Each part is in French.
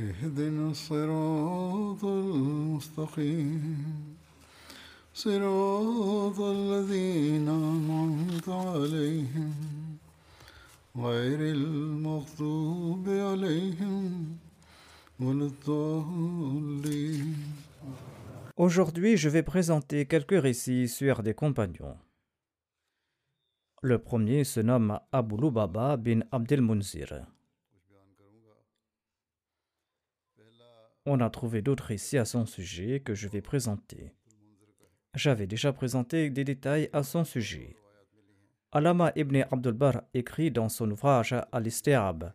اهدنا الصراط المستقيم صراط الذين أنعمت عليهم غير المغضوب عليهم ولا الضالين Aujourd'hui, je vais présenter quelques récits sur des compagnons. Le premier se nomme Abu Lubaba bin Abdel Munzir. On a trouvé d'autres récits à son sujet que je vais présenter. J'avais déjà présenté des détails à son sujet. Alama ibn Abdul Bar écrit dans son ouvrage Al-Istiab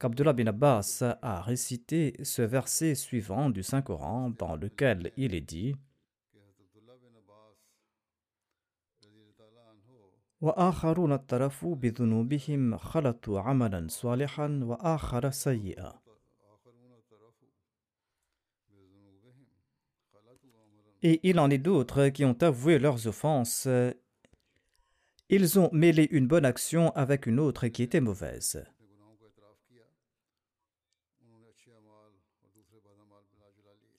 qu'Abdullah bin Abbas a récité ce verset suivant du Saint-Coran dans lequel il est dit وآخرون اعترفوا بذنوبهم خلطوا عملا صالحا وآخر سيئا Et il en est d'autres qui ont avoué leurs offenses. Ils ont mêlé une bonne action avec une autre qui était mauvaise.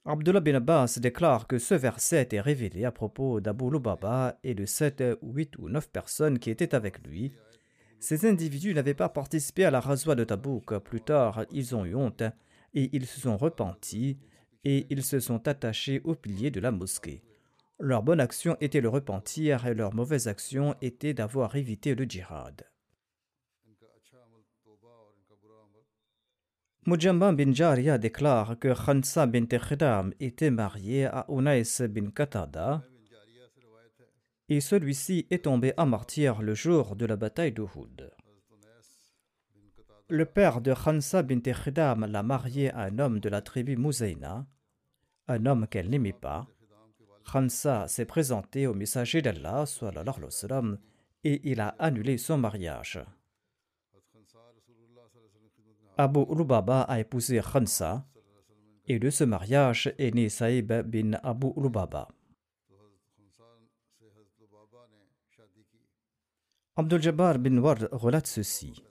Abdullah bin Abbas déclare que ce verset était révélé à propos d'Abu Lubaba et de sept, huit ou neuf personnes qui étaient avec lui. Ces individus n'avaient pas participé à la razwa de Tabouk. Plus tard, ils ont eu honte et ils se sont repentis et ils se sont attachés au pilier de la mosquée. Leur bonne action était le repentir et leur mauvaise action était d'avoir évité le djihad. Mujamba bin Jaria déclare que Khansa bin Khidam était marié à Unais bin Qatada et celui-ci est tombé à martyr le jour de la bataille d'Uhud. Le père de Khansa bin Khidam l'a marié à un homme de la tribu Mouzaina, un homme qu'elle n'aimait pas. Khansa s'est présenté au messager d'Allah et il a annulé son mariage. Abu Lubaba a épousé Khansa et de ce mariage est né Saïb bin Abu Lubaba. Abdul Jabbar bin Ward relate ceci.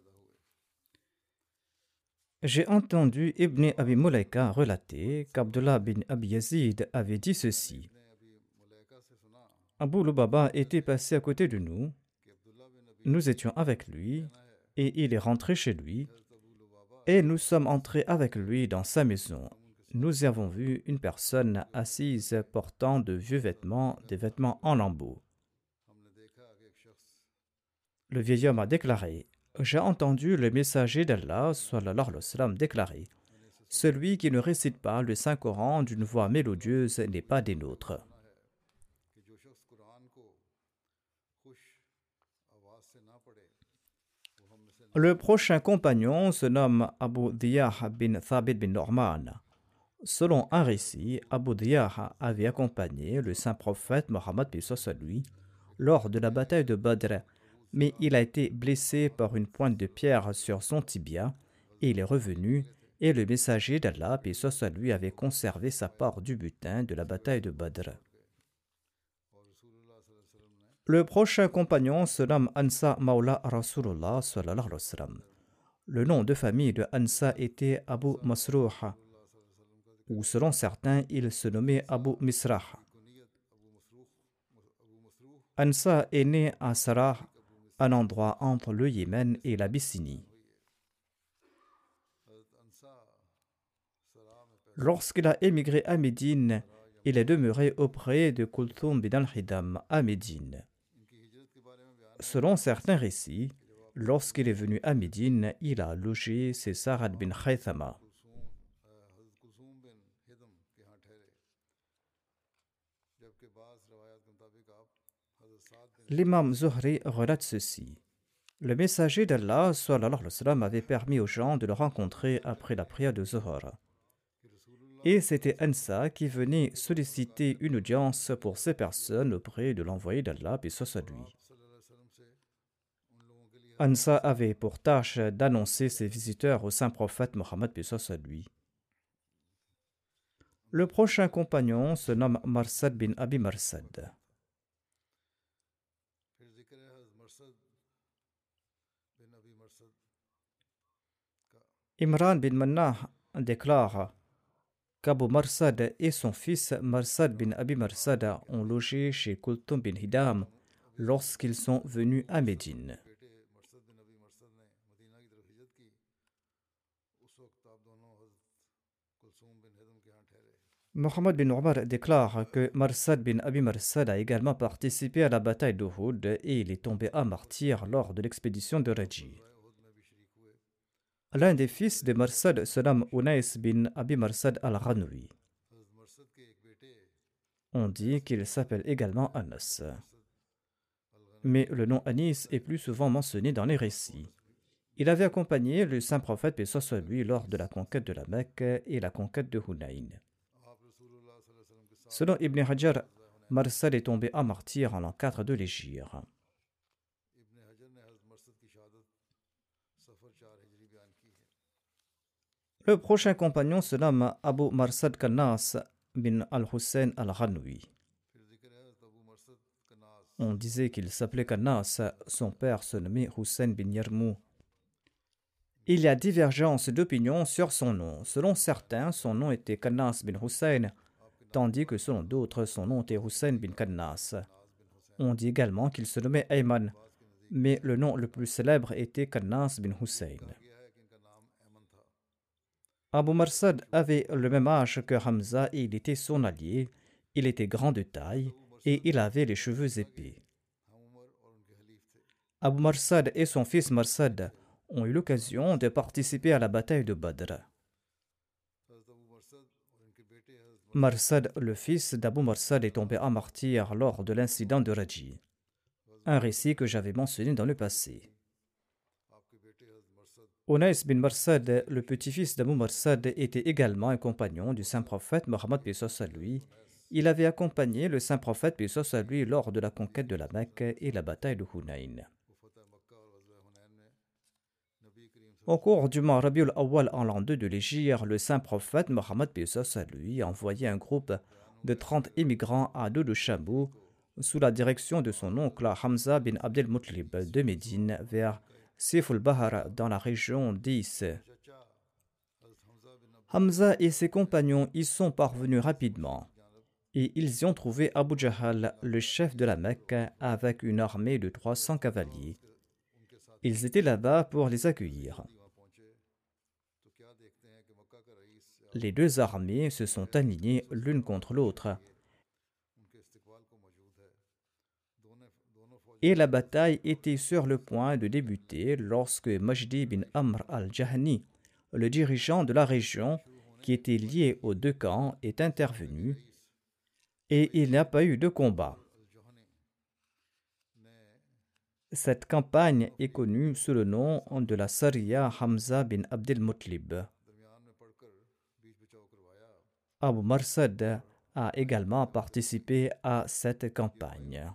J'ai entendu Ibn Abi Mulaika relater qu'Abdullah bin Abi Yazid avait dit ceci. Abu Lubaba était passé à côté de nous. Nous étions avec lui et il est rentré chez lui et nous sommes entrés avec lui dans sa maison. Nous avons vu une personne assise portant de vieux vêtements, des vêtements en lambeaux. Le vieil homme a déclaré J'ai entendu le messager d'Allah déclarer Celui qui ne récite pas le Saint-Coran d'une voix mélodieuse n'est pas des nôtres. Le prochain compagnon se nomme Abu Diyah bin Thabit bin Norman. Selon un récit, Abu Diyah avait accompagné le saint prophète Mohammed lui lors de la bataille de Badr, mais il a été blessé par une pointe de pierre sur son tibia et il est revenu et le messager d'Allah lui avait conservé sa part du butin de la bataille de Badr. Le prochain compagnon se nomme Ansa Maula Rasulullah. Le nom de famille de Ansa était Abu Masruh, ou selon certains, il se nommait Abu Misrah. Ansa est né à Sarah, un endroit entre le Yémen et l'Abyssinie. Lorsqu'il a émigré à Médine, il est demeuré auprès de Kulthum bin al-Hidam à Médine. Selon certains récits, lorsqu'il est venu à Médine, il a logé chez Sarad bin Khaythama. L'imam Zuhri relate ceci. Le messager d'Allah avait permis aux gens de le rencontrer après la prière de Zuhr. Et c'était Ansa qui venait solliciter une audience pour ces personnes auprès de l'envoyé d'Allah, et soit. Ansa avait pour tâche d'annoncer ses visiteurs au saint prophète Mohammed, soit lui. Le prochain compagnon se nomme Marsad bin Abi Marsad. Imran bin Mannah déclare qu'Abu Marsad et son fils Marsad bin Abi Marsad ont logé chez Kultum bin Hidam lorsqu'ils sont venus à Médine. Mohammed bin Omar déclare que Marsad bin Abi Marsad a également participé à la bataille d'Uhud et il est tombé à martyr lors de l'expédition de Raji. L'un des fils de Marsad se nomme Unais bin Abi Marsad al-Ranoui. On dit qu'il s'appelle également Anas. Mais le nom Anis est plus souvent mentionné dans les récits. Il avait accompagné le saint prophète, paix soit lui, lors de la conquête de la Mecque et la conquête de Hunayn. Selon Ibn Hajar, Marsad est tombé à martyr en l'an 4 de l'Égypte. Le prochain compagnon se nomme Abu Marsad Kanas bin al-Hussein al-Ranoui. On disait qu'il s'appelait Kanas, son père se nommait Hussein bin Yarmou. Il y a divergence d'opinion sur son nom. Selon certains, son nom était Kanas bin Hussein, tandis que selon d'autres, son nom était Hussein bin Kanas. On dit également qu'il se nommait Ayman, mais le nom le plus célèbre était Kanas bin Hussein. Abu Marsad avait le même âge que Hamza et il était son allié. Il était grand de taille et il avait les cheveux épais. Abu Marsad et son fils Marsad ont eu l'occasion de participer à la bataille de Badr. Marsad, le fils d'Abu Marsad, est tombé en martyr lors de l'incident de Raji, un récit que j'avais mentionné dans le passé. Onais bin Marsad, le petit-fils d'Abu Marsad, était également un compagnon du saint prophète Mohammed à lui. Il avait accompagné le saint prophète à lui lors de la conquête de la Mecque et la bataille de Hunayn. Au cours du mois Rabiul Awal en l'an 2 de l'Égypte, le saint prophète Mohammed à lui a envoyé un groupe de 30 immigrants à dos de Shabou sous la direction de son oncle Hamza bin Abdel Mutlib de Médine vers Siful Bahar dans la région d'Is. Hamza et ses compagnons y sont parvenus rapidement et ils y ont trouvé Abu Jahal, le chef de la Mecque, avec une armée de 300 cavaliers. Ils étaient là-bas pour les accueillir. Les deux armées se sont alignées l'une contre l'autre et la bataille était sur le point de débuter lorsque Majdi bin Amr al-Jahni, le dirigeant de la région qui était lié aux deux camps, est intervenu et il n'y a pas eu de combat. Cette campagne est connue sous le nom de la Sariya Hamza bin Abdel Mutlib. Abu Marsad a également participé à cette campagne.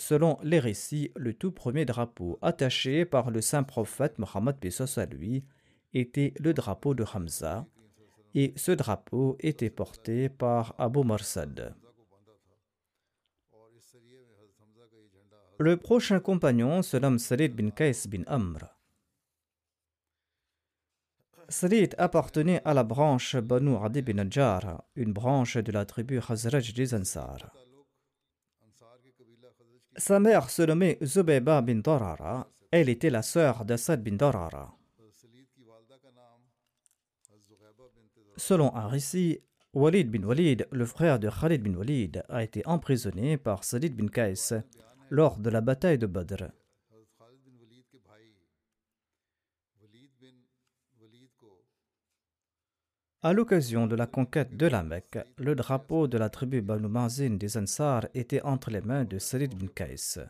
Selon les récits, le tout premier drapeau attaché par le saint prophète Mohammed à lui était le drapeau de Hamza, et ce drapeau était porté par Abu Marsad. Le prochain compagnon se nomme Salid bin Kais bin Amr. Salid appartenait à la branche Banu Adi bin Najjar, une branche de la tribu Khazraj des Ansar. Sa mère se nommait Zubayba bin Darara. Elle était la sœur d'Assad bin Darara. Selon un récit, Walid bin Walid, le frère de Khalid bin Walid, a été emprisonné par Salid bin Qais lors de la bataille de Badr. À l'occasion de la conquête de la Mecque, le drapeau de la tribu Banu Mazin des Ansar était entre les mains de Salid bin Qais.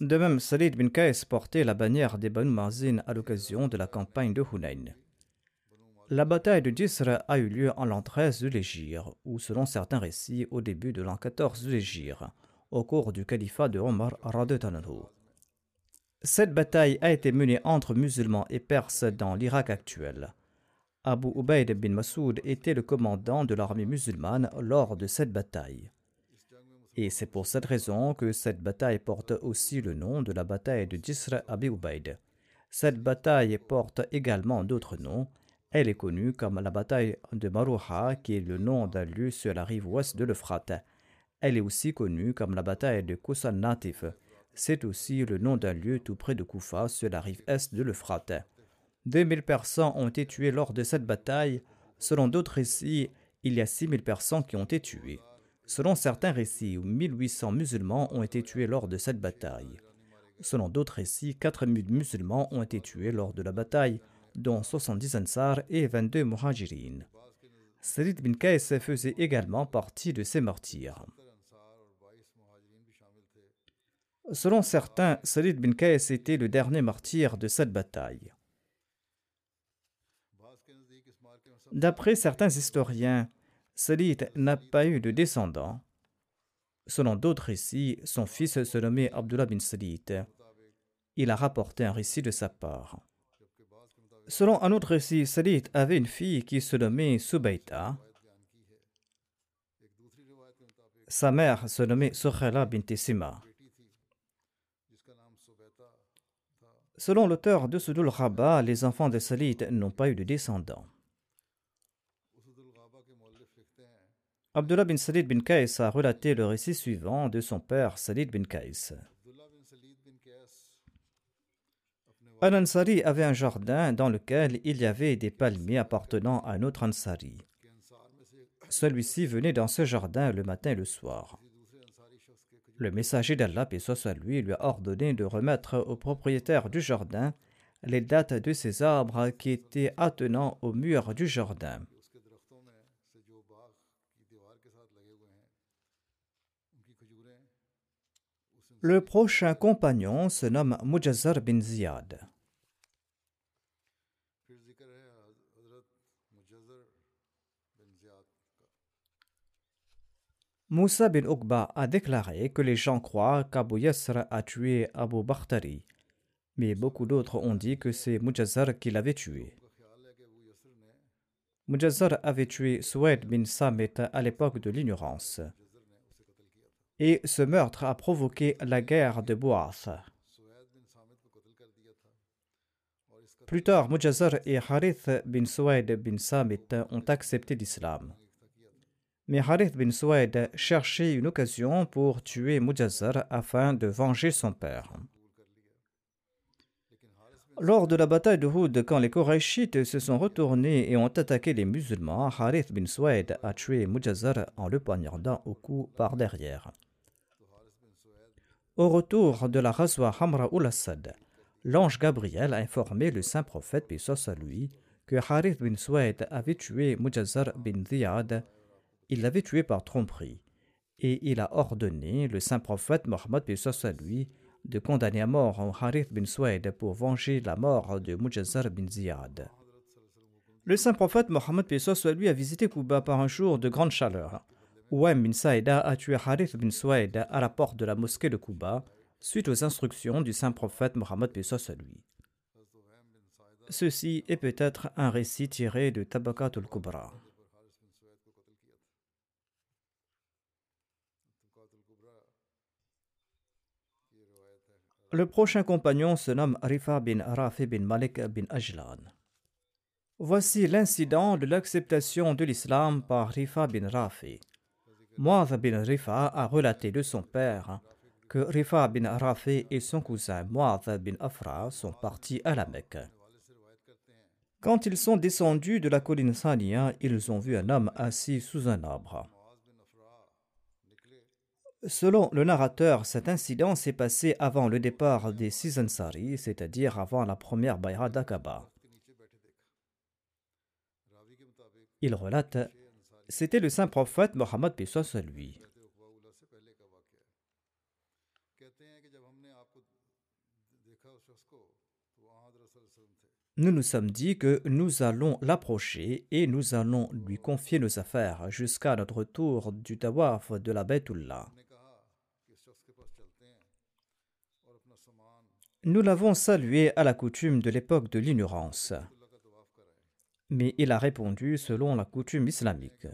De même, Salid bin Qais portait la bannière des Banu Mazin à l'occasion de la campagne de Hunayn. La bataille de Jisr a eu lieu en l'an 13 de l'Égir, ou selon certains récits, au début de l'an 14 de l'Égir, au cours du califat de Omar Radetananhu. Cette bataille a été menée entre musulmans et perses dans l'Irak actuel. Abu Ubaid bin Masoud était le commandant de l'armée musulmane lors de cette bataille. Et c'est pour cette raison que cette bataille porte aussi le nom de la bataille de Jisr Abi Ubaid. Cette bataille porte également d'autres noms. Elle est connue comme la bataille de Marouha, qui est le nom d'un lieu sur la rive ouest de l'Euphrate. Elle est aussi connue comme la bataille de Kusan Natif, c'est aussi le nom d'un lieu tout près de Koufa, sur la rive est de l'Euphrate. 2000 personnes ont été tuées lors de cette bataille. Selon d'autres récits, il y a 6000 personnes qui ont été tuées. Selon certains récits, 1800 musulmans ont été tués lors de cette bataille. Selon d'autres récits, 4000 musulmans ont été tués lors de la bataille, dont 70 Ansar et 22 Muhajirin. Sarid bin Qais faisait également partie de ces martyrs. Selon certains, Salid bin Qais était le dernier martyr de cette bataille. D'après certains historiens, Salid n'a pas eu de descendants. Selon d'autres récits, son fils se nommait Abdullah bin Salid. Il a rapporté un récit de sa part. Selon un autre récit, Salid avait une fille qui se nommait Subaita. Sa mère se nommait Sokhela bin Tessima. Selon l'auteur de Sudul Rabat, les enfants de Salid n'ont pas eu de descendants. Abdullah bin Salid bin Qais a relaté le récit suivant de son père Salid bin Qais. Al-Ansari avait un jardin dans lequel il y avait des palmiers appartenant à un autre Ansari. Celui-ci venait dans ce jardin le matin et le soir. Le messager d'Allah, paix soit lui, lui a ordonné de remettre au propriétaire du jardin les dates de ces arbres qui étaient attenants au mur du jardin. Le prochain compagnon se nomme Mujazar bin Ziyad. Moussa bin Uqba a déclaré que les gens croient qu'Abu Yasr a tué Abu Bakhtari, mais beaucoup d'autres ont dit que c'est Mujazar qui l'avait tué. Mujazar avait tué Suwaid bin Samit à l'époque de l'ignorance. Et ce meurtre a provoqué la guerre de Bouath. Plus tard, Mujazar et Harith bin Suwaid bin Samit ont accepté l'islam. Mais Harith bin Suwaid cherchait une occasion pour tuer Mujazar afin de venger son père. Lors de la bataille de Houd, quand les Korachites se sont retournés et ont attaqué les musulmans, Harith bin Suwaid a tué Mujazar en le poignardant au cou par derrière. Au retour de la Razwa Hamra ul Assad, l'ange Gabriel a informé le saint prophète, puis à lui, que Harith bin Suwaid avait tué Mujazar bin Ziyad il l'avait tué par tromperie. Et il a ordonné le saint prophète Mohammed lui de condamner à mort Harith bin Suwaid pour venger la mort de Mujazar bin Ziyad. Le saint prophète Mohammed lui a visité Kuba par un jour de grande chaleur. Ouaim bin Saïda a tué Harith bin Suwaid à la porte de la mosquée de Kuba suite aux instructions du saint prophète Mohammed lui. Ceci est peut-être un récit tiré de Tabakatul Kubra. Le prochain compagnon se nomme Rifa bin Rafi bin Malik bin Ajlan. Voici l'incident de l'acceptation de l'islam par Rifa bin Rafi. Muaz bin Rifa a relaté de son père que Rifa bin Rafi et son cousin Mu'adh bin Afra sont partis à la Mecque. Quand ils sont descendus de la colline Sania, ils ont vu un homme assis sous un arbre. Selon le narrateur, cet incident s'est passé avant le départ des six Ansari, c'est-à-dire avant la première Bayra d'Aqaba. Il relate C'était le saint prophète Mohammed soit lui. Nous nous sommes dit que nous allons l'approcher et nous allons lui confier nos affaires jusqu'à notre retour du tawaf de la Betullah. Nous l'avons salué à la coutume de l'époque de l'ignorance. Mais il a répondu selon la coutume islamique.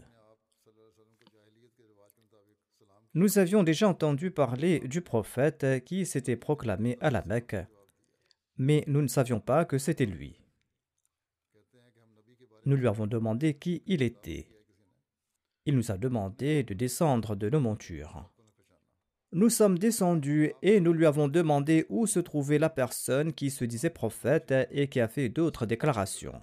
Nous avions déjà entendu parler du prophète qui s'était proclamé à la Mecque mais nous ne savions pas que c'était lui. Nous lui avons demandé qui il était. Il nous a demandé de descendre de nos montures. Nous sommes descendus et nous lui avons demandé où se trouvait la personne qui se disait prophète et qui a fait d'autres déclarations.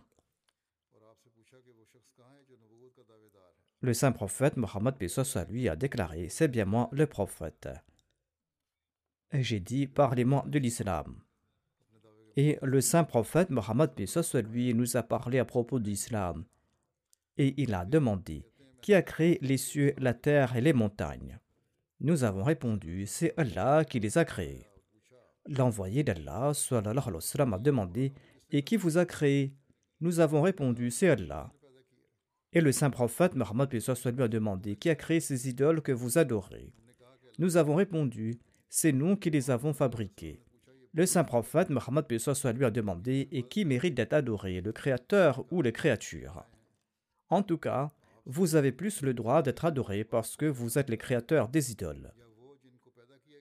Le saint prophète Mohammed à lui a déclaré C'est bien moi le prophète. J'ai dit Parlez-moi de l'islam. Et le saint prophète Mohammed lui nous a parlé à propos d'islam. Et il a demandé Qui a créé les cieux, la terre et les montagnes? Nous avons répondu C'est Allah qui les a créés. L'envoyé d'Allah a demandé Et qui vous a créé Nous avons répondu C'est Allah. Et le saint prophète Mohammed lui a demandé Qui a créé ces idoles que vous adorez? Nous avons répondu C'est nous qui les avons fabriquées. Le saint prophète Mohammed lui a demandé Et qui mérite d'être adoré, le créateur ou les créatures? En tout cas, vous avez plus le droit d'être adoré parce que vous êtes les créateurs des idoles.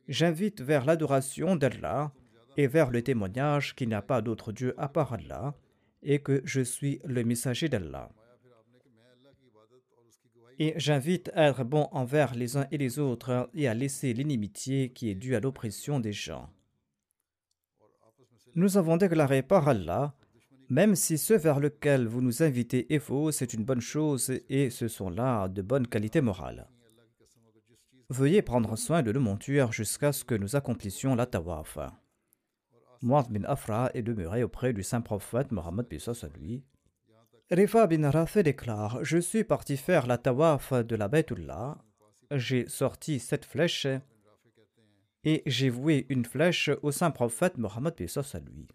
J'invite vers l'adoration d'Allah et vers le témoignage qu'il n'y a pas d'autre Dieu à part Allah et que je suis le messager d'Allah. Et j'invite à être bon envers les uns et les autres et à laisser l'inimitié qui est due à l'oppression des gens. Nous avons déclaré par Allah, même si ce vers lequel vous nous invitez est faux, c'est une bonne chose et ce sont là de bonnes qualités morales. Veuillez prendre soin de nos montures jusqu'à ce que nous accomplissions la tawaf. Muad bin Afra est demeuré auprès du saint prophète Mohammed à lui. Rifa bin Rafi déclare Je suis parti faire la tawaf de la Baytullah. J'ai sorti cette flèche et j'ai voué une flèche au saint prophète Mohammed à lui.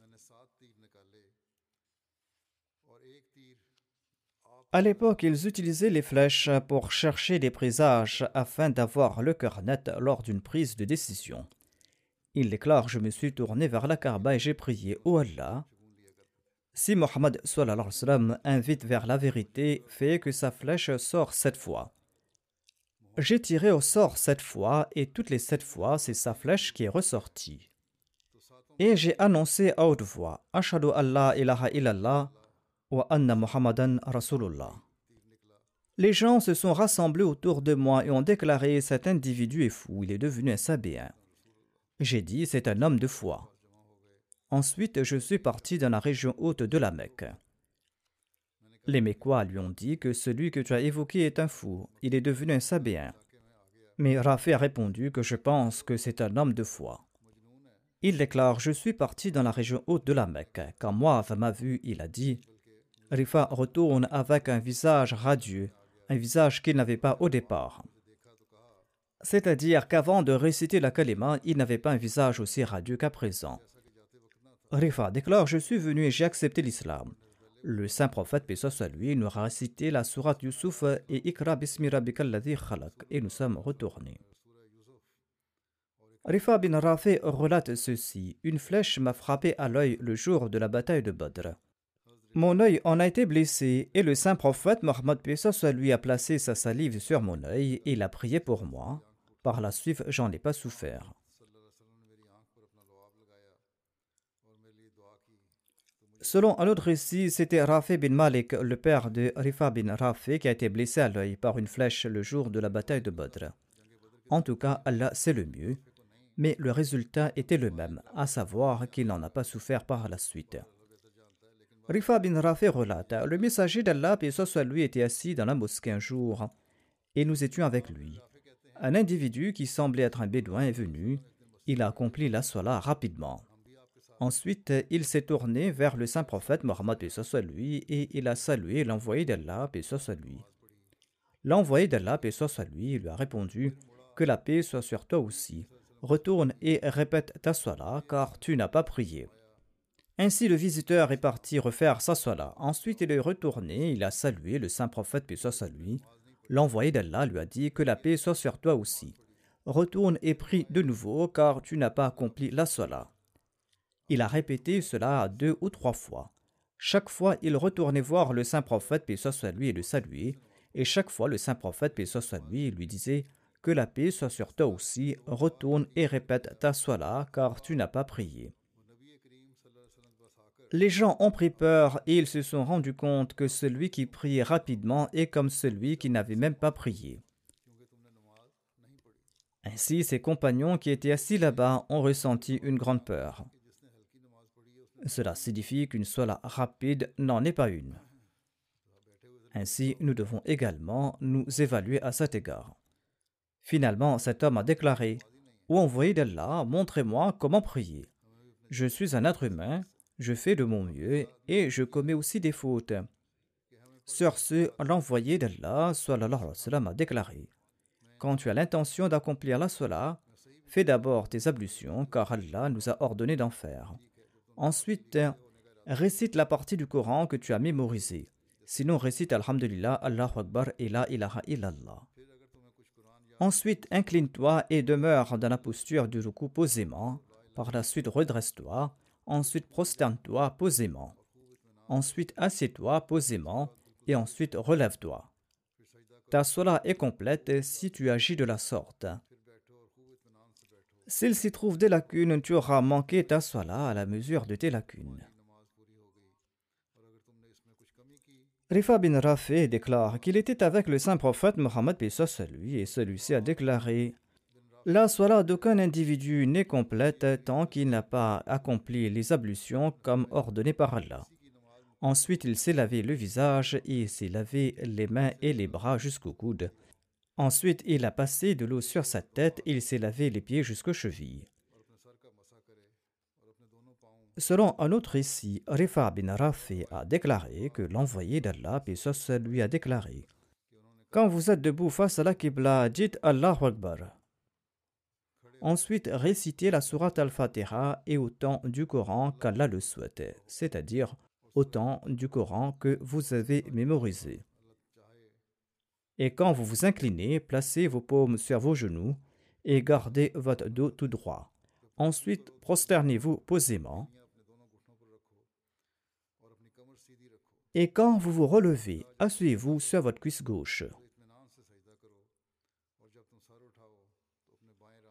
À l'époque, ils utilisaient les flèches pour chercher des présages afin d'avoir le cœur net lors d'une prise de décision. Il déclare Je me suis tourné vers la Kaaba et j'ai prié Ô Allah, si Mohammed invite vers la vérité, fait que sa flèche sort sept fois. J'ai tiré au sort sept fois et toutes les sept fois, c'est sa flèche qui est ressortie. Et j'ai annoncé à haute voix Ashadu Allah ilaha illallah Les gens se sont rassemblés autour de moi et ont déclaré Cet individu est fou, il est devenu un sabéen. J'ai dit C'est un homme de foi. Ensuite, je suis parti dans la région haute de la Mecque. Les Mécois lui ont dit que celui que tu as évoqué est un fou, il est devenu un sabéen. Mais Rafé a répondu que je pense que c'est un homme de foi. Il déclare Je suis parti dans la région haute de la Mecque. Quand Moab m'a vu, il a dit Rifa retourne avec un visage radieux, un visage qu'il n'avait pas au départ. C'est-à-dire qu'avant de réciter la kalima, il n'avait pas un visage aussi radieux qu'à présent. Rifa déclare Je suis venu et j'ai accepté l'islam. Le saint prophète, paix soit lui, nous a récité la sourate Yusuf et Ikra bismi khalaq et nous sommes retournés. Rifa bin Rafi relate ceci Une flèche m'a frappé à l'œil le jour de la bataille de Badr. Mon œil en a été blessé et le saint prophète Mohammed soit lui a placé sa salive sur mon œil et il a prié pour moi. Par la suite, j'en ai pas souffert. Selon un autre récit, c'était Rafi bin Malik, le père de Rifa bin Rafi, qui a été blessé à l'œil par une flèche le jour de la bataille de Badr. En tout cas, Allah, c'est le mieux. mais le résultat était le même, à savoir qu'il n'en a pas souffert par la suite. Rifa bin Rafi relate Le messager d'Allah, et soit lui, était assis dans la mosquée un jour, et nous étions avec lui. Un individu qui semblait être un bédouin est venu. Il a accompli la sola rapidement. Ensuite, il s'est tourné vers le saint prophète Mohammed lui et il a salué l'envoyé d'Allah soit lui. L'envoyé d'Allah soit lui lui a répondu que la paix soit sur toi aussi. Retourne et répète ta sola car tu n'as pas prié. Ainsi le visiteur est parti refaire sa sola. Ensuite il est retourné, il a salué le saint prophète paix soit. L'envoyé d'Allah lui a dit que la paix soit sur toi aussi. Retourne et prie de nouveau car tu n'as pas accompli la sola. Il a répété cela deux ou trois fois. Chaque fois, il retournait voir le saint prophète, paix soit et le saluer. Et chaque fois, le saint prophète, paix soit lui, lui disait Que la paix soit sur toi aussi, retourne et répète ta là, car tu n'as pas prié. Les gens ont pris peur et ils se sont rendus compte que celui qui priait rapidement est comme celui qui n'avait même pas prié. Ainsi, ses compagnons qui étaient assis là-bas ont ressenti une grande peur. Cela signifie qu'une sola rapide n'en est pas une. Ainsi, nous devons également nous évaluer à cet égard. Finalement, cet homme a déclaré Ô envoyé d'Allah, montrez-moi comment prier. Je suis un être humain, je fais de mon mieux et je commets aussi des fautes. Sur ce, l'envoyé d'Allah a déclaré Quand tu as l'intention d'accomplir la sola, fais d'abord tes ablutions, car Allah nous a ordonné d'en faire. Ensuite, récite la partie du Coran que tu as mémorisée. Sinon, récite Alhamdulillah, Allahu Akbar et La ilaha illallah. Ensuite, incline-toi et demeure dans la posture du ruku posément. Par la suite, redresse-toi. Ensuite, prosterne-toi posément. Ensuite, assieds-toi posément. Et ensuite, relève-toi. Ta sola est complète si tu agis de la sorte. S'il s'y trouve des lacunes, tu auras manqué ta sola à la mesure de tes lacunes. Rifa bin Rafi déclare qu'il était avec le saint prophète Mohammed lui et celui-ci a déclaré La sola d'aucun individu n'est complète tant qu'il n'a pas accompli les ablutions comme ordonné par Allah. Ensuite, il s'est lavé le visage et s'est lavé les mains et les bras jusqu'au coude. Ensuite, il a passé de l'eau sur sa tête et il s'est lavé les pieds jusqu'aux chevilles. Selon un autre récit, Rifa bin Rafi a déclaré que l'envoyé d'Allah, Pesos, lui a déclaré Quand vous êtes debout face à la Qibla, dites Allahu Akbar. Ensuite, récitez la sourate Al-Fatiha et autant du Coran qu'Allah le souhaitait, c'est-à-dire autant du Coran que vous avez mémorisé. Et quand vous vous inclinez, placez vos paumes sur vos genoux et gardez votre dos tout droit. Ensuite, prosternez-vous posément. Et quand vous vous relevez, asseyez-vous sur votre cuisse gauche.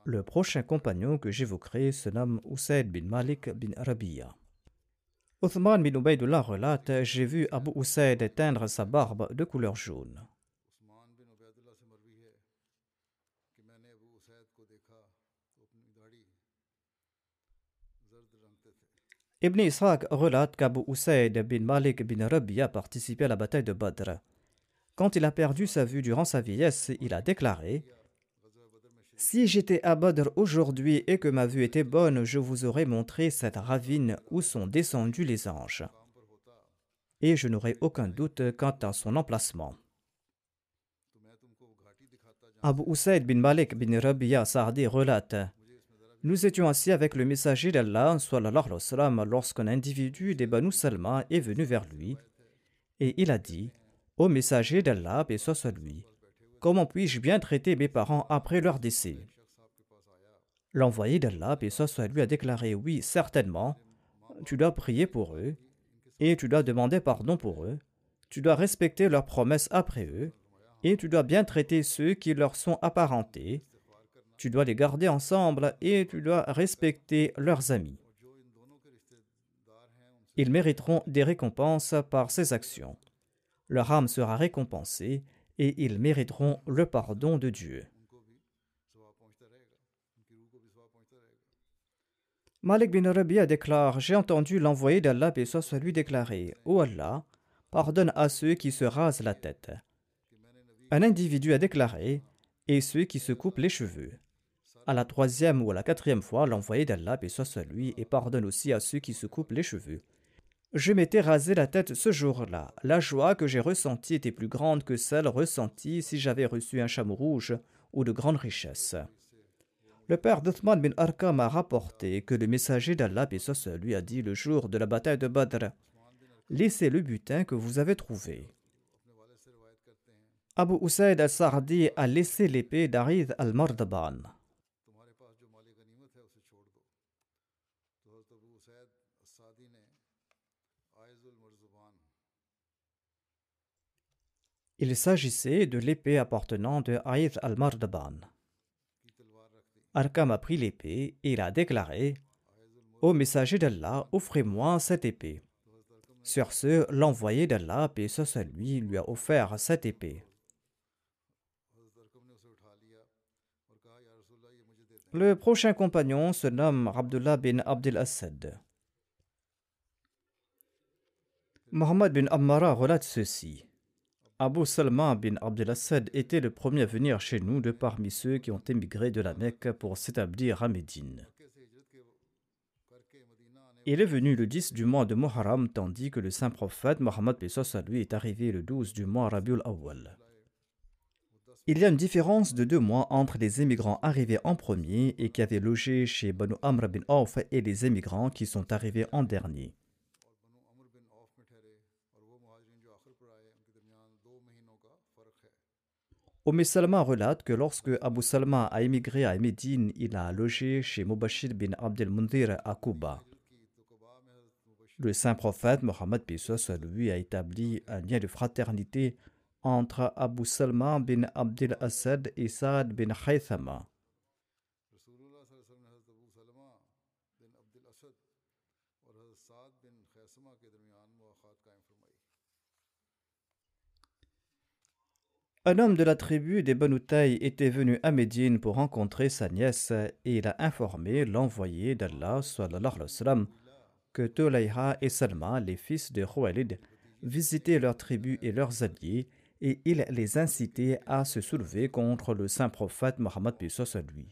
Le prochain compagnon que j'évoquerai se nomme Usaid bin Malik bin Arabiya. Uthman bin Ubaidullah relate J'ai vu Abu Usaid teindre sa barbe de couleur jaune. Ibn Ishaq relate qu'Abu Usaid bin Malik bin Rabi a participé à la bataille de Badr. Quand il a perdu sa vue durant sa vieillesse, il a déclaré Si j'étais à Badr aujourd'hui et que ma vue était bonne, je vous aurais montré cette ravine où sont descendus les anges. Et je n'aurais aucun doute quant à son emplacement. Abu Usaid bin Malik bin Rabi'a Sa'di relate nous étions assis avec le messager d'Allah lorsqu'un individu des Banu Salma est venu vers lui et il a dit Ô messager d'Allah, paix soit lui, comment puis-je bien traiter mes parents après leur décès? L'envoyé d'Allah, soit lui, a déclaré Oui, certainement, tu dois prier pour eux. Et tu dois demander pardon pour eux, tu dois respecter leurs promesses après eux. Et tu dois bien traiter ceux qui leur sont apparentés. Tu dois les garder ensemble et tu dois respecter leurs amis. Ils mériteront des récompenses par ces actions. Leur âme sera récompensée et ils mériteront le pardon de Dieu. Malik bin Rabia déclare J'ai entendu l'envoyé d'Allah, et soit lui déclarer Ô Allah, pardonne à ceux qui se rasent la tête. Un individu a déclaré Et ceux qui se coupent les cheveux. À la troisième ou à la quatrième fois, l'envoyé d'Allah, et soit lui, et pardonne aussi à ceux qui se coupent les cheveux. Je m'étais rasé la tête ce jour-là. La joie que j'ai ressentie était plus grande que celle ressentie si j'avais reçu un chameau rouge ou de grandes richesses. Le père d'Uthman bin Arkam a rapporté que le messager d'Allah lui a dit le jour de la bataille de Badr Laissez le butin que vous avez trouvé. Abu Usaid al-Sardi a laissé l'épée d'Arid al-Mardaban. Il s'agissait de l'épée appartenant de Aïd al-Mardaban. Arkam a pris l'épée et il a déclaré Ô messager d'Allah, offrez-moi cette épée. Sur ce, l'envoyé d'Allah, paix soit lui, lui a offert cette épée. Le prochain compagnon se nomme Abdullah bin Abdel Assad. Mohammed bin Ammara relate ceci. Abu Salman bin Abdelassad était le premier à venir chez nous de parmi ceux qui ont émigré de la Mecque pour s'établir à Médine. Il est venu le 10 du mois de Muharram, tandis que le saint prophète Mohammed à lui est arrivé le 12 du mois Rabiul Awwal. Il y a une différence de deux mois entre les émigrants arrivés en premier et qui avaient logé chez Banu Amr bin Auf et les émigrants qui sont arrivés en dernier. Oumé Salma relate que lorsque Abu Salma a émigré à Médine, il a logé chez Mubashir bin Abdel Mundir à Kuba. Le saint prophète Mohammed lui a établi un lien de fraternité entre Abu Salma bin Abdel Assad et Saad bin Haythama. Un homme de la tribu des Banoutaï était venu à Médine pour rencontrer sa nièce et il a informé l'envoyé d'Allah que Tolayha et Salma, les fils de Khuwailid, visitaient leur tribu et leurs alliés et il les incitait à se soulever contre le saint prophète Mohammed à lui.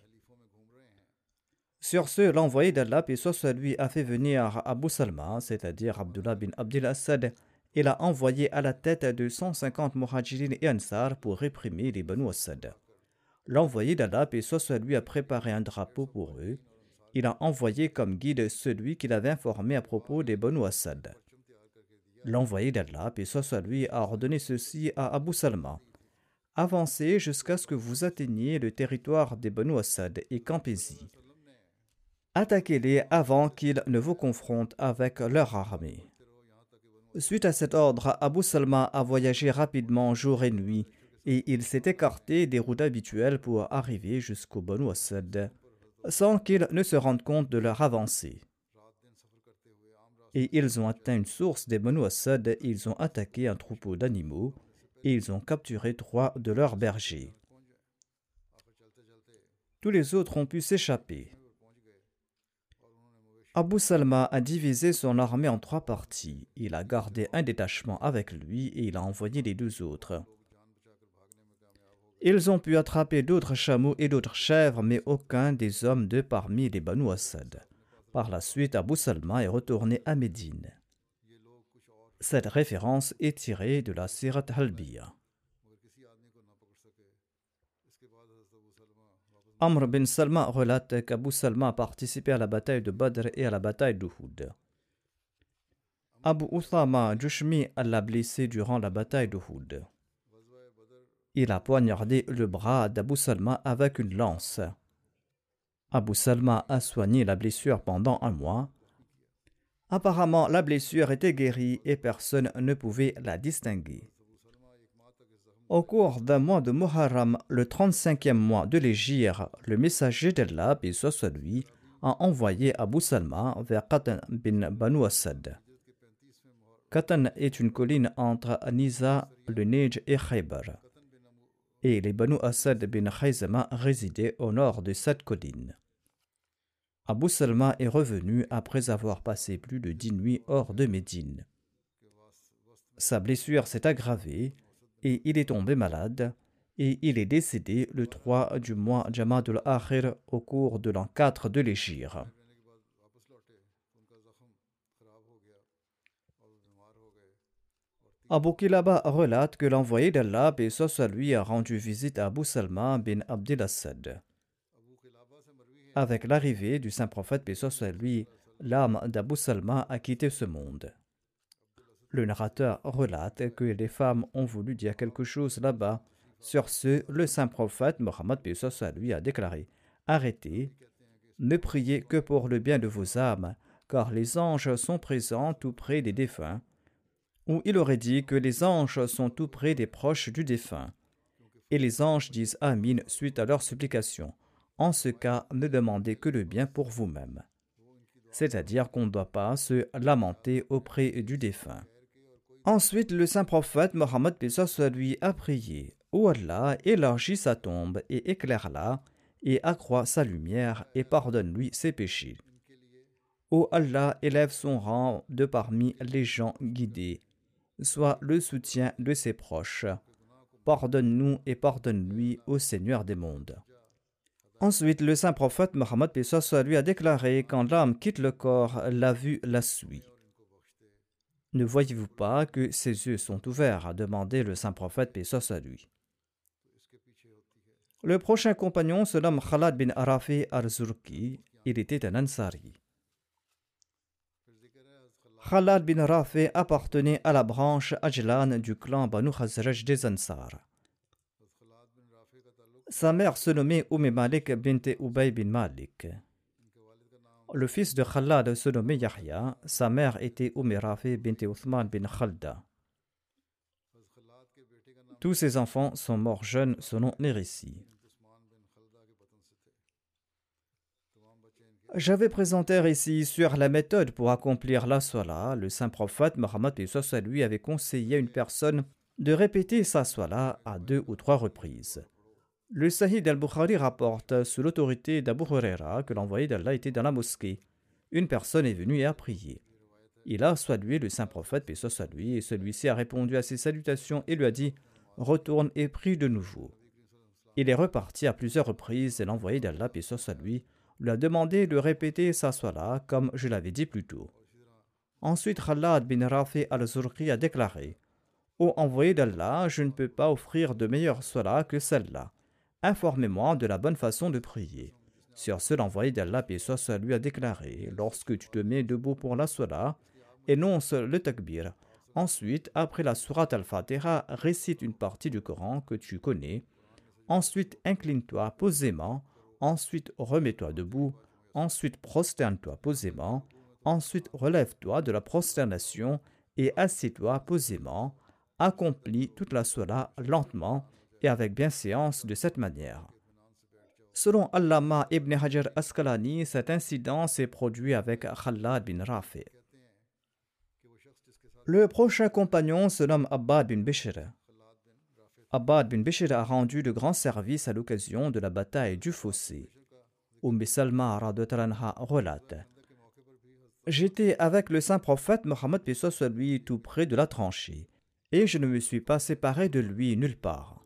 Sur ce, l'envoyé d'Allah à lui a fait venir Abu Salma, c'est-à-dire Abdullah bin Abdel Assad, il a envoyé à la tête de 150 Muhajirin et Ansar pour réprimer les Banu Assad. L'envoyé d'Allah, et soit lui, a préparé un drapeau pour eux. Il a envoyé comme guide celui qu'il avait informé à propos des Banu Assad. L'envoyé d'Allah, et soit lui, a ordonné ceci à Abu Salma. Avancez jusqu'à ce que vous atteigniez le territoire des Banu Assad et campez-y. Attaquez-les avant qu'ils ne vous confrontent avec leur armée. Suite à cet ordre, Abu Salma a voyagé rapidement jour et nuit et il s'est écarté des routes habituelles pour arriver jusqu'au Banu Assad sans qu'ils ne se rendent compte de leur avancée. Et ils ont atteint une source des Banu Assad, ils ont attaqué un troupeau d'animaux et ils ont capturé trois de leurs bergers. Tous les autres ont pu s'échapper. Abu Salma a divisé son armée en trois parties. Il a gardé un détachement avec lui et il a envoyé les deux autres. Ils ont pu attraper d'autres chameaux et d'autres chèvres, mais aucun des hommes de parmi les Banu Assad. Par la suite, Abu Salma est retourné à Médine. Cette référence est tirée de la Sirat Halbiya. Amr bin Salma relate qu'Abu Salma a participé à la bataille de Badr et à la bataille d'Uhud. Abu Uthama Jushmi l'a blessé durant la bataille d'Uhud. Il a poignardé le bras d'Abu Salma avec une lance. Abu Salma a soigné la blessure pendant un mois. Apparemment, la blessure était guérie et personne ne pouvait la distinguer. Au cours d'un mois de Muharram, le 35e mois de l'Égypte, le messager d'Allah, et soit lui, a envoyé Abu Salma vers Qatan bin Banu Assad. Qatan est une colline entre Niza, le Neige et Khaybar. Et les Banu Assad bin Khayzama résidaient au nord de cette colline. Abu Salma est revenu après avoir passé plus de dix nuits hors de Médine. Sa blessure s'est aggravée et il est tombé malade et il est décédé le 3 du mois Jamadul Akhir au cours de l'an 4 de l'Égypte. Abu Kilaba relate que l'envoyé d'Allah, et a rendu visite à Abu Salma bin Abdel Assad. Avec l'arrivée du saint prophète, lui, l'âme d'Abu Salma a quitté ce monde. Le narrateur relate que les femmes ont voulu dire quelque chose là-bas. Sur ce, le saint prophète Mohammed lui a déclaré Arrêtez, ne priez que pour le bien de vos âmes, car les anges sont présents tout près des défunts. Ou il aurait dit que les anges sont tout près des proches du défunt. Et les anges disent Amin suite à leur supplication. En ce cas, ne demandez que le bien pour vous-même. C'est-à-dire qu'on ne doit pas se lamenter auprès du défunt. Ensuite, le saint prophète Mohammed lui a prié Ô Allah, élargis sa tombe et éclaire-la, et accroît sa lumière et pardonne-lui ses péchés. Ô Allah, élève son rang de parmi les gens guidés, soit le soutien de ses proches. Pardonne-nous et pardonne-lui, au Seigneur des mondes. Ensuite, le saint prophète Mohammed lui a déclaré Quand l'âme quitte le corps, la vue la suit. Ne voyez-vous pas que ses yeux sont ouverts a demandé le saint prophète à lui? Le prochain compagnon se nomme Khalad bin Arafi al-Zurki. Il était un Ansari. Khalad bin Arafi appartenait à la branche Ajlan du clan Banu Khazraj des Ansar. Sa mère se nommait Umm Malik bint Ubay bin Malik. Le fils de Khalad se nommait Yahya. Sa mère était Rafi bint Uthman bin Khalda. Tous ses enfants sont morts jeunes selon récits. J'avais présenté ici sur la méthode pour accomplir la Salah. Le saint prophète Mohammed lui avait conseillé à une personne de répéter sa Salah à deux ou trois reprises. Le Sahih al-Bukhari rapporte, sous l'autorité d'Abu Huraira, que l'envoyé d'Allah était dans la mosquée. Une personne est venue et a prié. Il a salué le saint prophète, paix soit et celui-ci a répondu à ses salutations et lui a dit Retourne et prie de nouveau. Il est reparti à plusieurs reprises et l'envoyé d'Allah, paix soit lui, lui a demandé de répéter sa sola comme je l'avais dit plus tôt. Ensuite, Khalad bin Rafi al-Zurqi a déclaré Ô envoyé d'Allah, je ne peux pas offrir de meilleure sola que celle-là. Informez-moi de la bonne façon de prier. Sur ce, l'envoyé d'Allah, paix soit lui, a déclaré Lorsque tu te mets debout pour la sola, énonce le takbir. Ensuite, après la sourate al-Fatiha, récite une partie du Coran que tu connais. Ensuite, incline-toi posément. Ensuite, remets-toi debout. Ensuite, prosterne-toi posément. Ensuite, relève-toi de la prosternation et assieds-toi posément. Accomplis toute la sola lentement et avec bienséance de cette manière. Selon Allama ibn Hajar Asqalani, cet incident s'est produit avec Khalad bin Rafi. Le prochain compagnon se nomme Abbad bin Bishr. Abbad bin Bishr a rendu de grands services à l'occasion de la bataille du fossé. Umm Salma relate J'étais avec le saint prophète Mohammed lui tout près de la tranchée, et je ne me suis pas séparé de lui nulle part.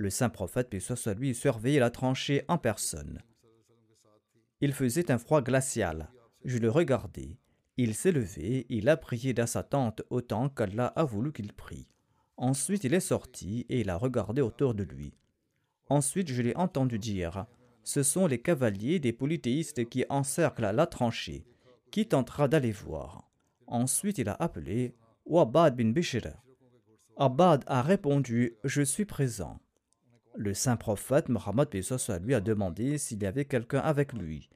Le saint prophète, paix soit lui, surveillait la tranchée en personne. Il faisait un froid glacial. Je le regardais. Il s'est levé, il a prié dans sa tente autant qu'Allah a voulu qu'il prie. Ensuite, il est sorti et il a regardé autour de lui. Ensuite, je l'ai entendu dire Ce sont les cavaliers des polythéistes qui encerclent la tranchée. Qui tentera d'aller voir? Ensuite, il a appelé Wabad bin Bishr. Abad a répondu Je suis présent. Le saint prophète Mohammed lui a demandé s'il y avait quelqu'un avec lui.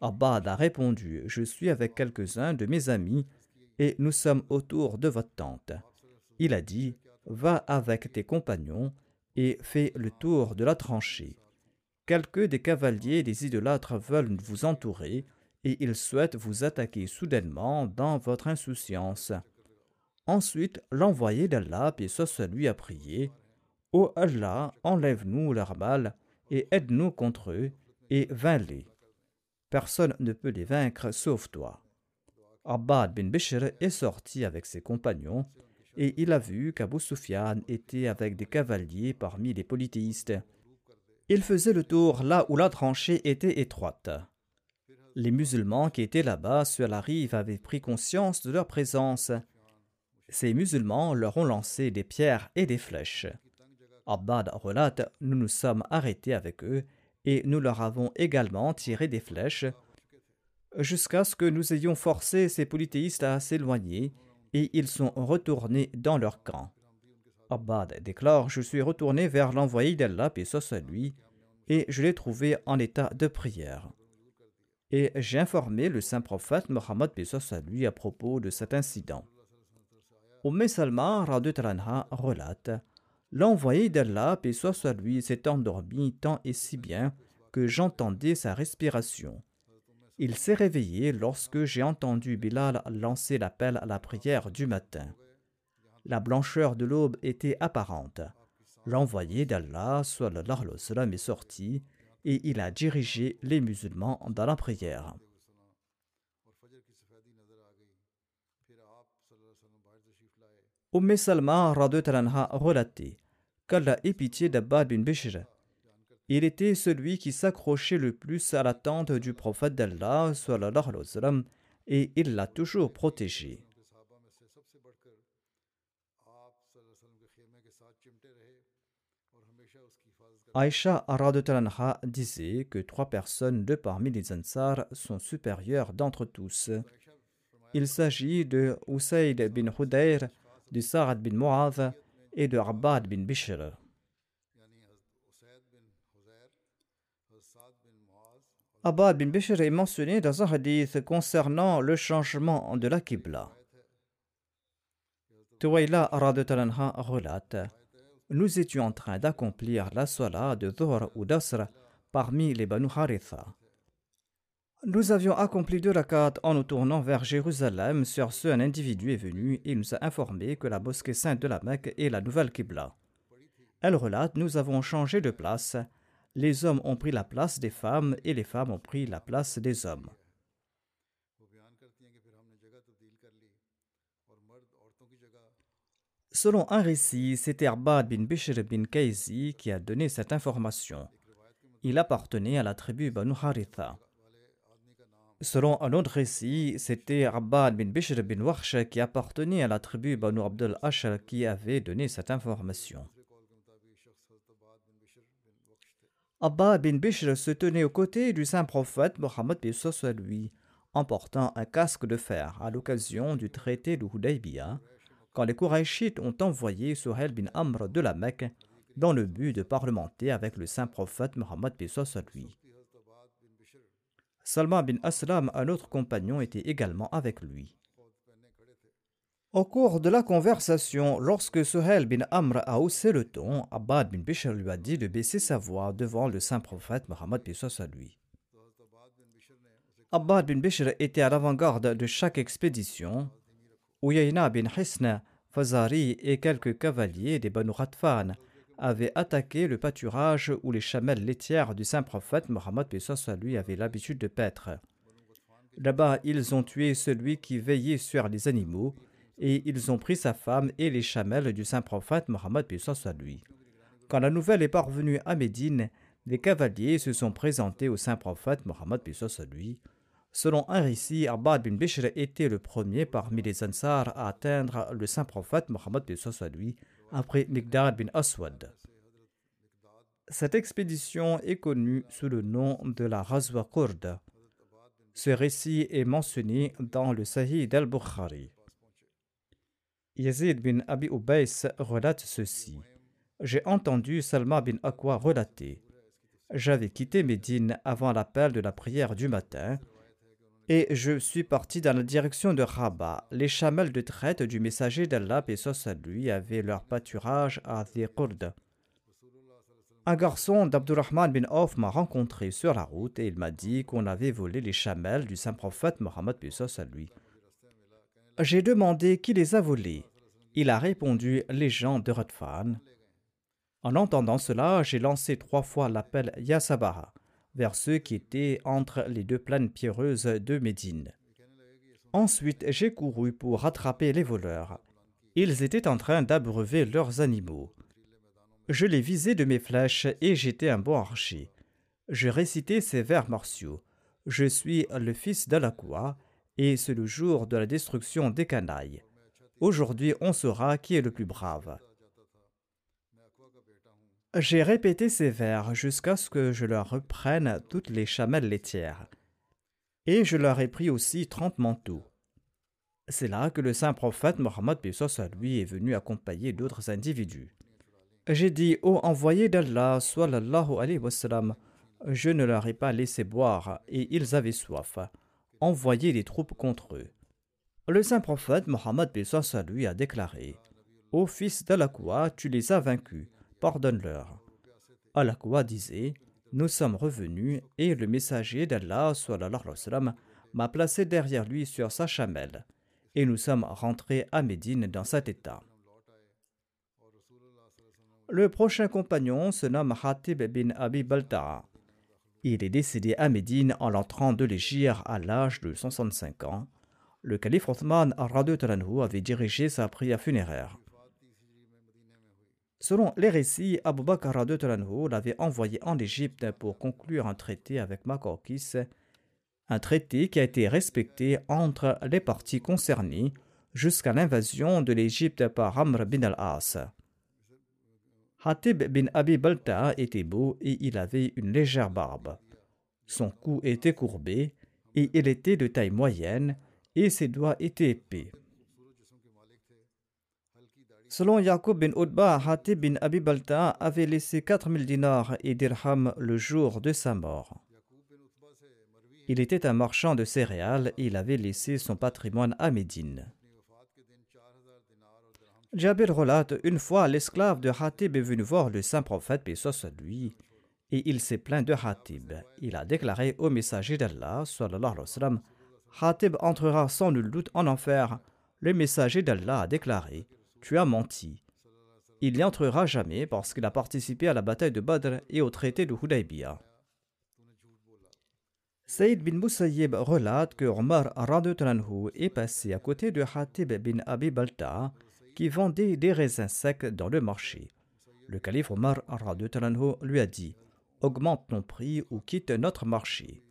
Abbad a répondu Je suis avec quelques-uns de mes amis et nous sommes autour de votre tente. Il a dit Va avec tes compagnons et fais le tour de la tranchée. Quelques des cavaliers des idolâtres veulent vous entourer et ils souhaitent vous attaquer soudainement dans votre insouciance. Ensuite, l'envoyé d'Allah, et lui, a prié Ô Allah, enlève-nous leur mal et aide-nous contre eux et vains-les. Personne ne peut les vaincre sauf toi. Abbad bin Bishr est sorti avec ses compagnons et il a vu qu'Abu Sufyan était avec des cavaliers parmi les polythéistes. Il faisait le tour là où la tranchée était étroite. Les musulmans qui étaient là-bas sur la rive avaient pris conscience de leur présence. Ces musulmans leur ont lancé des pierres et des flèches. Abbad relate Nous nous sommes arrêtés avec eux et nous leur avons également tiré des flèches jusqu'à ce que nous ayons forcé ces polythéistes à s'éloigner et ils sont retournés dans leur camp. Abbad déclare Je suis retourné vers l'envoyé d'Allah, et à lui, et je l'ai trouvé en état de prière. Et j'ai informé le saint prophète Mohammed à lui à propos de cet incident. Umm Salma relate L'envoyé d'Allah, paix soit lui, s'est endormi tant et si bien que j'entendais sa respiration. Il s'est réveillé lorsque j'ai entendu Bilal lancer l'appel à la prière du matin. La blancheur de l'aube était apparente. L'envoyé d'Allah est sorti et il a dirigé les musulmans dans la prière. Umm Salma relaté qu'Allah ait pitié d'Abbad bin Bishr il était celui qui s'accrochait le plus à la tente du prophète d'Allah et il l'a toujours protégé. Aïcha Aradotalanha disait que trois personnes de parmi les Ansar sont supérieures d'entre tous. Il s'agit de Usaid bin Hudayr, de Sa'ad bin Mu'adh et de Abbad bin Bishr. Abad bin Bishr est mentionné dans un hadith concernant le changement de la Qibla. Tuwayla relate Nous étions en train d'accomplir la salat de Dhuhr ou d'Asr parmi les Banu Haritha. Nous avions accompli deux rakats en nous tournant vers Jérusalem. Sur ce, un individu est venu et nous a informé que la mosquée sainte de la Mecque est la nouvelle Qibla. Elle relate Nous avons changé de place les hommes ont pris la place des femmes et les femmes ont pris la place des hommes. Selon un récit, c'est Erbad bin Bishr bin Kayzi qui a donné cette information. Il appartenait à la tribu Banu Haritha. Selon un autre récit, c'était Abbad bin Bishr bin Warsh qui appartenait à la tribu Banu Abdul Ashar qui avait donné cette information. Abba bin Bishr se tenait aux côtés du saint prophète Mohammed soit lui, en portant un casque de fer à l'occasion du traité de Hudaybiyah, quand les Qurayshites ont envoyé Suhail bin Amr de la Mecque dans le but de parlementer avec le saint prophète Mohammed soit lui. Salman bin Aslam, un autre compagnon, était également avec lui. Au cours de la conversation, lorsque Suhail bin Amr a haussé le ton, Abbad bin Bishr lui a dit de baisser sa voix devant le saint prophète Mohammed à lui. Abbad bin Bishr était à l'avant-garde de chaque expédition. Uyayna bin Hisna, Fazari et quelques cavaliers des Banu Ratfan avaient attaqué le pâturage où les chamelles laitières du saint prophète Mohammed à lui avaient l'habitude de paître. Là-bas, ils ont tué celui qui veillait sur les animaux et ils ont pris sa femme et les chamelles du saint prophète Mohammed à lui. Quand la nouvelle est parvenue à Médine, les cavaliers se sont présentés au saint prophète Mohammed à lui. Selon un récit, Abad bin Bishr était le premier parmi les Ansar à atteindre le saint prophète Mohammed lui après Migdad bin Aswad. Cette expédition est connue sous le nom de la Razwa Kurd. Ce récit est mentionné dans le Sahih al-Bukhari. Yazid bin Abi Ubays relate ceci. J'ai entendu Salma bin Akwa relater. J'avais quitté Médine avant l'appel de la prière du matin et je suis parti dans la direction de Rabat. Les chamelles de traite du messager d'Allah, et à lui, avaient leur pâturage à Dhiqurd. Un garçon d'Abdurrahman bin Auf m'a rencontré sur la route et il m'a dit qu'on avait volé les chamelles du saint prophète Mohammed à lui. J'ai demandé qui les a volés. Il a répondu les gens de Radfan. En entendant cela, j'ai lancé trois fois l'appel Ya vers ceux qui étaient entre les deux plaines pierreuses de Médine. Ensuite, j'ai couru pour rattraper les voleurs. Ils étaient en train d'abreuver leurs animaux. Je les visais de mes flèches et j'étais un bon archer. Je récitais ces vers martiaux. Je suis le fils d'Alakua et c'est le jour de la destruction des canailles. Aujourd'hui, on saura qui est le plus brave. J'ai répété ces vers jusqu'à ce que je leur reprenne toutes les chamelles laitières. Et je leur ai pris aussi trente manteaux. C'est là que le saint prophète Mohammed lui est venu accompagner d'autres individus. J'ai dit, ô envoyé d'Allah, sallallahu alayhi wa sallam, je ne leur ai pas laissé boire et ils avaient soif. Envoyez des troupes contre eux. Le saint prophète Mohammed lui a déclaré Ô fils d'Alakwa, tu les as vaincus, pardonne-leur. Alakwa disait Nous sommes revenus et le messager d'Allah m'a placé derrière lui sur sa chamelle et nous sommes rentrés à Médine dans cet état. Le prochain compagnon se nomme Hatib bin Abi Balta'a. Il est décédé à Médine en l'entrant de l'Égypte à l'âge de 165 ans. Le calife Othman avait dirigé sa prière funéraire. Selon les récits, Abu Bakr l'avait envoyé en Égypte pour conclure un traité avec Makokis, un traité qui a été respecté entre les parties concernées jusqu'à l'invasion de l'Égypte par Amr bin al-As. Hatib bin Abi Balta était beau et il avait une légère barbe. Son cou était courbé et il était de taille moyenne et ses doigts étaient épais. Selon Yaqub bin Utba, Hatib bin Abi Balta avait laissé 4000 dinars et dirhams le jour de sa mort. Il était un marchand de céréales et il avait laissé son patrimoine à Médine. Jabir relate une fois l'esclave de Hatib est venu voir le saint prophète, lui, et il s'est plaint de Hatib. Il a déclaré au messager d'Allah, Hatib entrera sans nul doute en enfer. Le messager d'Allah a déclaré Tu as menti. Il n'y entrera jamais parce qu'il a participé à la bataille de Badr et au traité de Hudaybiyah. Saïd bin Musayyib relate que Omar est passé à côté de Hatib bin Abi Balta qui vendait des raisins secs dans le marché. Le calife Omar lui a dit Augmente ton prix ou quitte notre marché.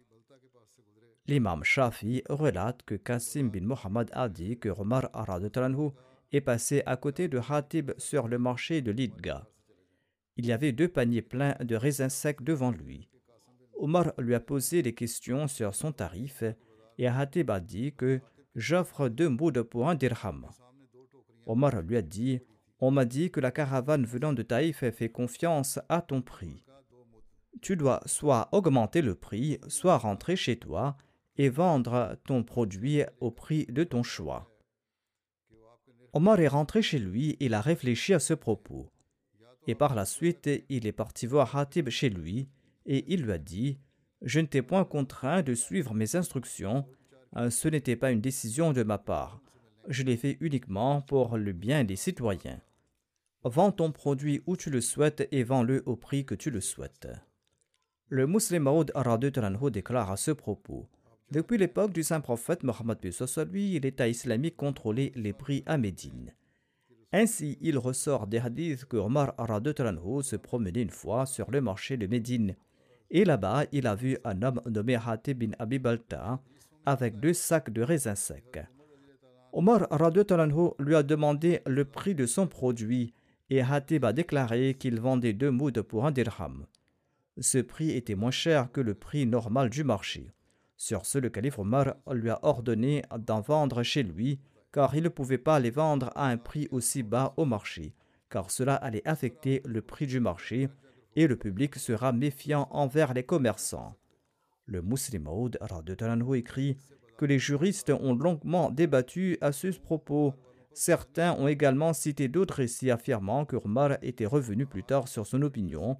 L'imam Shafi relate que Qasim bin Muhammad a dit que Omar est passé à côté de Hatib sur le marché de Lidga. Il y avait deux paniers pleins de raisins secs devant lui. Omar lui a posé des questions sur son tarif et Hatib a dit que j'offre deux moudes pour un dirham. Omar lui a dit On m'a dit que la caravane venant de Taïf fait confiance à ton prix. Tu dois soit augmenter le prix, soit rentrer chez toi et vendre ton produit au prix de ton choix. Omar est rentré chez lui il a réfléchi à ce propos. Et par la suite, il est parti voir Hatib chez lui et il lui a dit Je ne t'ai point contraint de suivre mes instructions, ce n'était pas une décision de ma part je l'ai fait uniquement pour le bien des citoyens. Vends ton produit où tu le souhaites et vends-le au prix que tu le souhaites. Le musulman Maud déclare à ce propos Depuis l'époque du saint prophète Mohammed lui, l'État islamique contrôlait les prix à Médine. Ainsi, il ressort des hadiths que Omar se promenait une fois sur le marché de Médine. Et là-bas, il a vu un homme nommé Hatib bin Abi Balta avec deux sacs de raisins secs. Omar lui a demandé le prix de son produit et Hatib a déclaré qu'il vendait deux mouds pour un dirham. Ce prix était moins cher que le prix normal du marché. Sur ce, le calife Omar lui a ordonné d'en vendre chez lui, car il ne pouvait pas les vendre à un prix aussi bas au marché, car cela allait affecter le prix du marché et le public sera méfiant envers les commerçants. Le musulman Maud écrit que les juristes ont longuement débattu à ce propos. Certains ont également cité d'autres récits affirmant que Omar était revenu plus tard sur son opinion.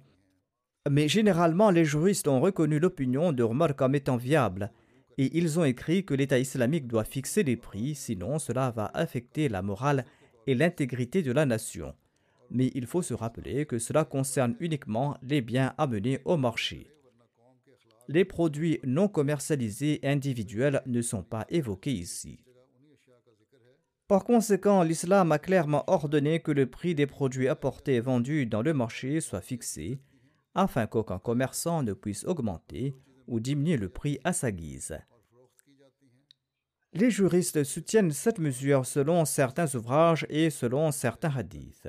Mais généralement, les juristes ont reconnu l'opinion de Omar comme étant viable et ils ont écrit que l'État islamique doit fixer les prix, sinon cela va affecter la morale et l'intégrité de la nation. Mais il faut se rappeler que cela concerne uniquement les biens amenés au marché. Les produits non commercialisés individuels ne sont pas évoqués ici. Par conséquent, l'islam a clairement ordonné que le prix des produits apportés et vendus dans le marché soit fixé, afin qu'aucun commerçant ne puisse augmenter ou diminuer le prix à sa guise. Les juristes soutiennent cette mesure selon certains ouvrages et selon certains hadiths.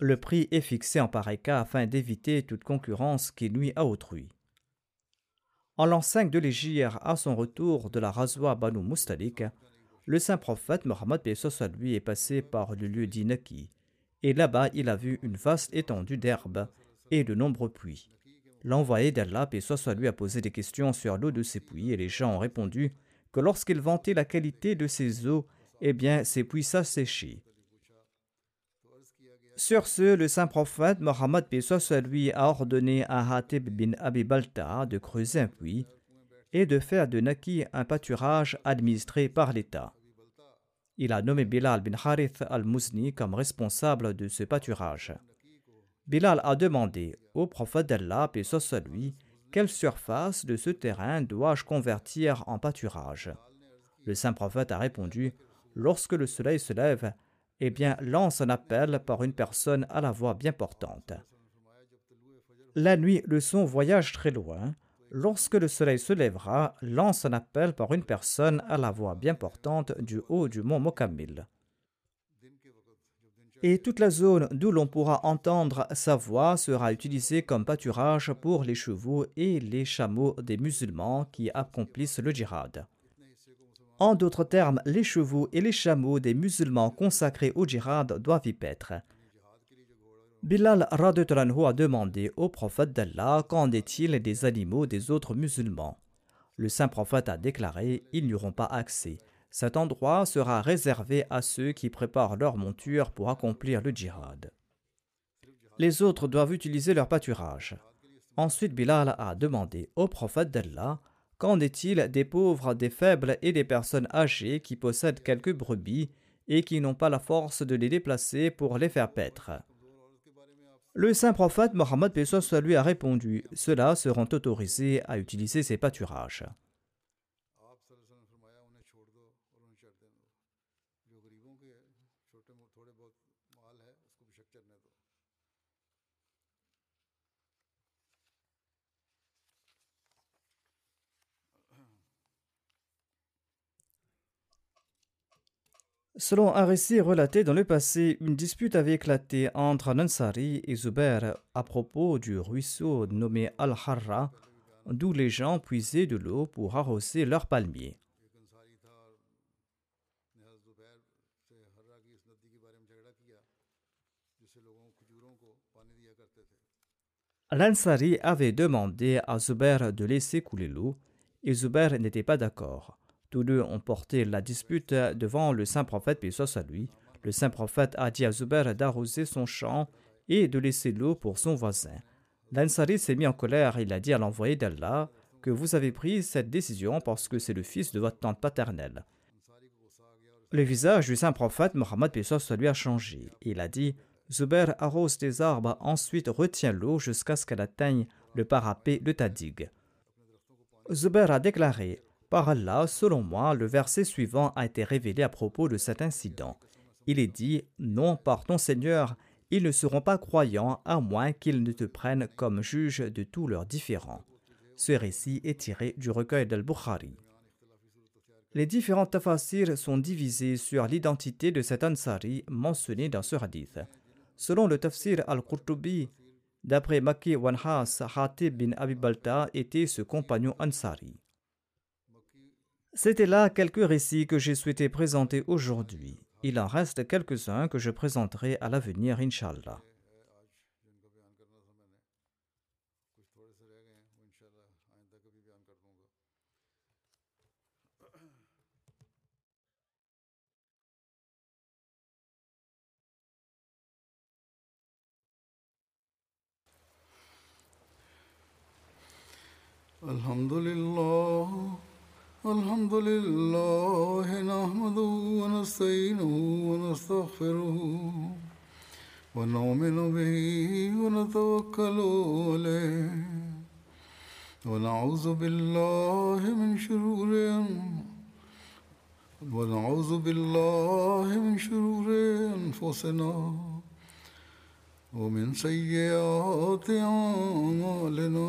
Le prix est fixé en pareil cas afin d'éviter toute concurrence qui nuit à autrui. En 5 de l'Égypte, à son retour de la Razwa Banu Mustalik, le saint prophète Mohammed lui est passé par le lieu d'Inaki, et là-bas il a vu une vaste étendue d'herbes et de nombreux puits. L'envoyé d'Allah, soit lui, a posé des questions sur l'eau de ces puits, et les gens ont répondu que lorsqu'il vantait la qualité de ces eaux, eh bien, ces puits s'asséchaient. Sur ce, le saint prophète Mohammed lui a ordonné à Hatib bin Abi Balta de creuser un puits et de faire de Naki un pâturage administré par l'État. Il a nommé Bilal bin Harith al-Muzni comme responsable de ce pâturage. Bilal a demandé au prophète d'Allah, paix lui, quelle surface de ce terrain dois-je convertir en pâturage? Le saint prophète a répondu Lorsque le soleil se lève, eh bien, lance un appel par une personne à la voix bien portante. La nuit, le son voyage très loin. Lorsque le soleil se lèvera, lance un appel par une personne à la voix bien portante du haut du mont Mokamil. Et toute la zone d'où l'on pourra entendre sa voix sera utilisée comme pâturage pour les chevaux et les chameaux des musulmans qui accomplissent le djihad. En d'autres termes, les chevaux et les chameaux des musulmans consacrés au djihad doivent y paître. Bilal Radetranhu a demandé au prophète d'Allah qu'en est-il des animaux des autres musulmans. Le saint prophète a déclaré Ils n'y auront pas accès. Cet endroit sera réservé à ceux qui préparent leur monture pour accomplir le djihad. Les autres doivent utiliser leur pâturage. Ensuite, Bilal a demandé au prophète d'Allah Qu'en est-il des pauvres, des faibles et des personnes âgées qui possèdent quelques brebis et qui n'ont pas la force de les déplacer pour les faire paître? Le saint prophète Mohammed lui a répondu Ceux-là seront autorisés à utiliser ces pâturages. Selon un récit relaté dans le passé, une dispute avait éclaté entre Nansari et Zubair à propos du ruisseau nommé Al-Harra, d'où les gens puisaient de l'eau pour arroser leurs palmiers. L'Ansari avait demandé à Zubair de laisser couler l'eau et Zubair n'était pas d'accord. Tous deux ont porté la dispute devant le saint prophète, puis à lui. Le saint prophète a dit à Zubair d'arroser son champ et de laisser l'eau pour son voisin. L'Ansari s'est mis en colère. Il a dit à l'envoyé d'Allah que vous avez pris cette décision parce que c'est le fils de votre tante paternelle. Le visage du saint prophète Mohammed lui a changé. Il a dit Zubair arrose des arbres, ensuite retient l'eau jusqu'à ce qu'elle atteigne le parapet de ta digue. Zubair a déclaré par Allah, selon moi, le verset suivant a été révélé à propos de cet incident. Il est dit Non, par ton Seigneur, ils ne seront pas croyants à moins qu'ils ne te prennent comme juge de tous leurs différends. Ce récit est tiré du recueil d'Al-Bukhari. Les différents tafasirs sont divisés sur l'identité de cet Ansari mentionné dans ce hadith. Selon le tafsir al-Qurtubi, d'après Maki Wanhas, Hatib bin Abi Balta était ce compagnon Ansari. C'était là quelques récits que j'ai souhaité présenter aujourd'hui. Il en reste quelques-uns que je présenterai à l'avenir, Inch'Allah. Alhamdulillah. الحمد لله نحمده ونستعينه ونستغفره ونؤمن به ونتوكل عليه ونعوذ بالله من شرور ونعوذ بالله من شرور أنفسنا ومن سيئات أعمالنا.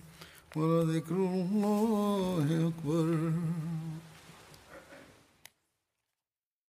ولذكر الله أكبر